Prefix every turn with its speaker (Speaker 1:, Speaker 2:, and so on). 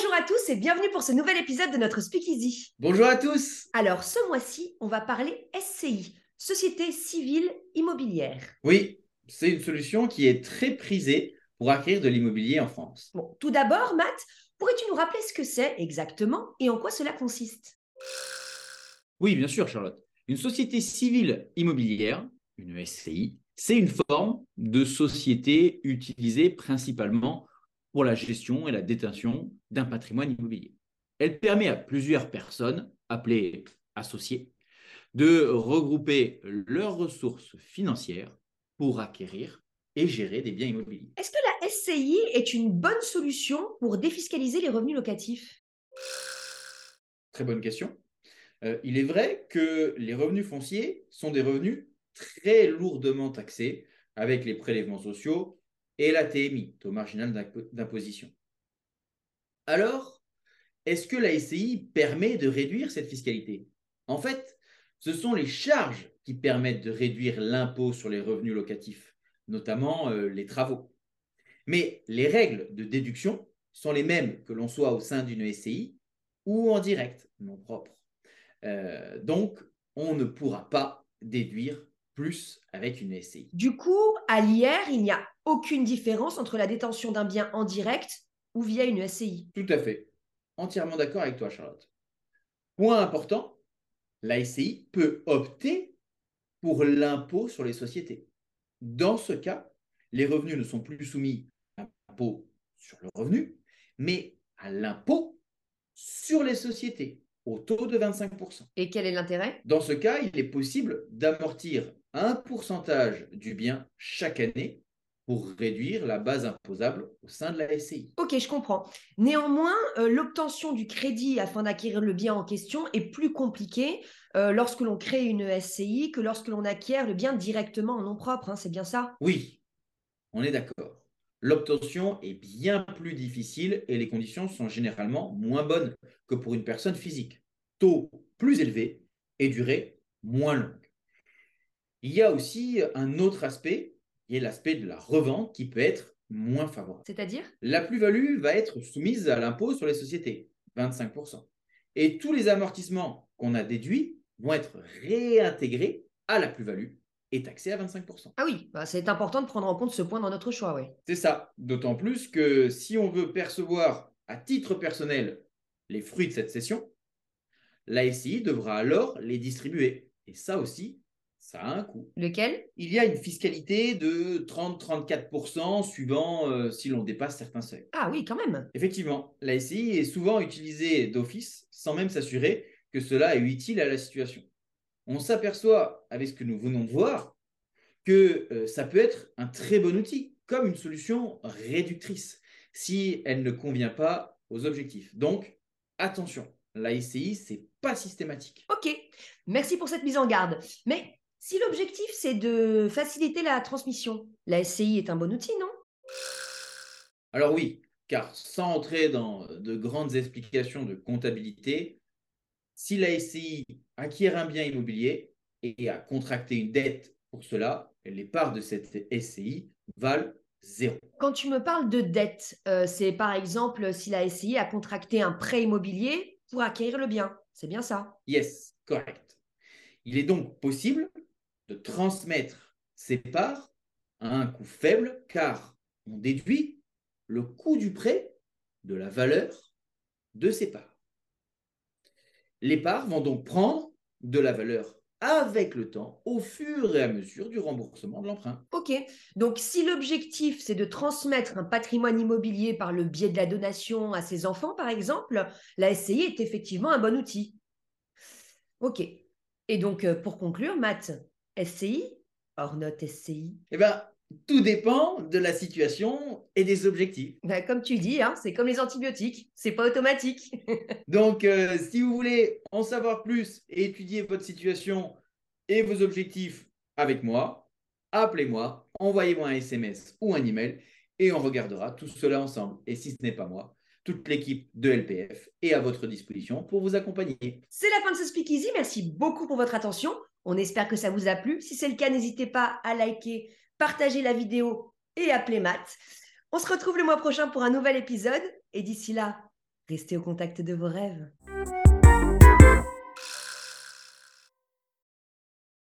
Speaker 1: Bonjour à tous et bienvenue pour ce nouvel épisode de notre Speakeasy.
Speaker 2: Bonjour à tous.
Speaker 1: Alors ce mois-ci, on va parler SCI, Société Civile Immobilière.
Speaker 2: Oui, c'est une solution qui est très prisée pour acquérir de l'immobilier en France.
Speaker 1: Bon, tout d'abord, Matt, pourrais-tu nous rappeler ce que c'est exactement et en quoi cela consiste?
Speaker 2: Oui, bien sûr, Charlotte. Une société civile immobilière, une SCI, c'est une forme de société utilisée principalement pour la gestion et la détention d'un patrimoine immobilier. Elle permet à plusieurs personnes, appelées associées, de regrouper leurs ressources financières pour acquérir et gérer des biens immobiliers.
Speaker 1: Est-ce que la SCI est une bonne solution pour défiscaliser les revenus locatifs?
Speaker 2: Très bonne question. Euh, il est vrai que les revenus fonciers sont des revenus très lourdement taxés avec les prélèvements sociaux et la TMI, taux marginal d'imposition. Alors, est-ce que la SCI permet de réduire cette fiscalité? En fait, ce sont les charges qui permettent de réduire l'impôt sur les revenus locatifs, notamment euh, les travaux. Mais les règles de déduction sont les mêmes que l'on soit au sein d'une SCI ou en direct, non propre. Euh, donc, on ne pourra pas déduire plus avec une SCI.
Speaker 1: Du coup, à l'IR, il n'y a aucune différence entre la détention d'un bien en direct ou via une SCI.
Speaker 2: Tout à fait. Entièrement d'accord avec toi, Charlotte. Point important, la SCI peut opter pour l'impôt sur les sociétés. Dans ce cas, les revenus ne sont plus soumis à l'impôt sur le revenu, mais à l'impôt sur les sociétés au taux de 25%.
Speaker 1: Et quel est l'intérêt?
Speaker 2: Dans ce cas, il est possible d'amortir un pourcentage du bien chaque année pour réduire la base imposable au sein de la SCI.
Speaker 1: Ok, je comprends. Néanmoins, euh, l'obtention du crédit afin d'acquérir le bien en question est plus compliquée euh, lorsque l'on crée une SCI que lorsque l'on acquiert le bien directement en nom propre. Hein, c'est bien ça?
Speaker 2: Oui, on est d'accord. L'obtention est bien plus difficile et les conditions sont généralement moins bonnes que pour une personne physique. Taux plus élevé et durée moins longue. Il y a aussi un autre aspect, qui est l'aspect de la revente qui peut être moins favorable.
Speaker 1: C'est-à-dire?
Speaker 2: La plus-value va être soumise à l'impôt sur les sociétés, 25%. Et tous les amortissements qu'on a déduits vont être réintégrés à la plus-value et taxé à 25%.
Speaker 1: Ah oui, bah, c'est important de prendre en compte ce point dans notre choix, oui.
Speaker 2: C'est ça. D'autant plus que si on veut percevoir à titre personnel les fruits de cette session, la SCI devra alors les distribuer. Et ça aussi, ça a un coût.
Speaker 1: Lequel?
Speaker 2: Il y a une fiscalité de 30-34% suivant euh, si l'on dépasse certains seuils.
Speaker 1: Ah oui, quand même.
Speaker 2: Effectivement, la SCI est souvent utilisée d'office sans même s'assurer que cela est utile à la situation on s'aperçoit avec ce que nous venons de voir que euh, ça peut être un très bon outil, comme une solution réductrice, si elle ne convient pas aux objectifs. Donc, attention, la SCI, c'est pas systématique.
Speaker 1: Ok, merci pour cette mise en garde. Mais si l'objectif, c'est de faciliter la transmission, la SCI est un bon outil, non?
Speaker 2: Alors oui, car sans entrer dans de grandes explications de comptabilité, si la SCI acquiert un bien immobilier et a contracté une dette pour cela, les parts de cette SCI valent zéro.
Speaker 1: Quand tu me parles de dette, euh, c'est par exemple si la SCI a contracté un prêt immobilier pour acquérir le bien. C'est bien ça
Speaker 2: Yes, correct. Il est donc possible de transmettre ces parts à un coût faible car on déduit le coût du prêt de la valeur de ces parts. Les parts vont donc prendre de la valeur avec le temps au fur et à mesure du remboursement de l'emprunt.
Speaker 1: Ok, donc si l'objectif c'est de transmettre un patrimoine immobilier par le biais de la donation à ses enfants, par exemple, la SCI est effectivement un bon outil. Ok, et donc euh, pour conclure, Matt, SCI, hors note SCI
Speaker 2: Eh bien, tout dépend de la situation et des objectifs.
Speaker 1: Ben, comme tu dis, hein, c'est comme les antibiotiques, c'est pas automatique.
Speaker 2: Donc, euh, si vous voulez en savoir plus et étudier votre situation et vos objectifs avec moi, appelez-moi, envoyez-moi un SMS ou un email et on regardera tout cela ensemble. Et si ce n'est pas moi, toute l'équipe de LPF est à votre disposition pour vous accompagner.
Speaker 1: C'est la fin de ce Speakeasy. Merci beaucoup pour votre attention. On espère que ça vous a plu. Si c'est le cas, n'hésitez pas à liker, partagez la vidéo et appelez Matt. On se retrouve le mois prochain pour un nouvel épisode. Et d'ici là, Restez au contact de vos rêves.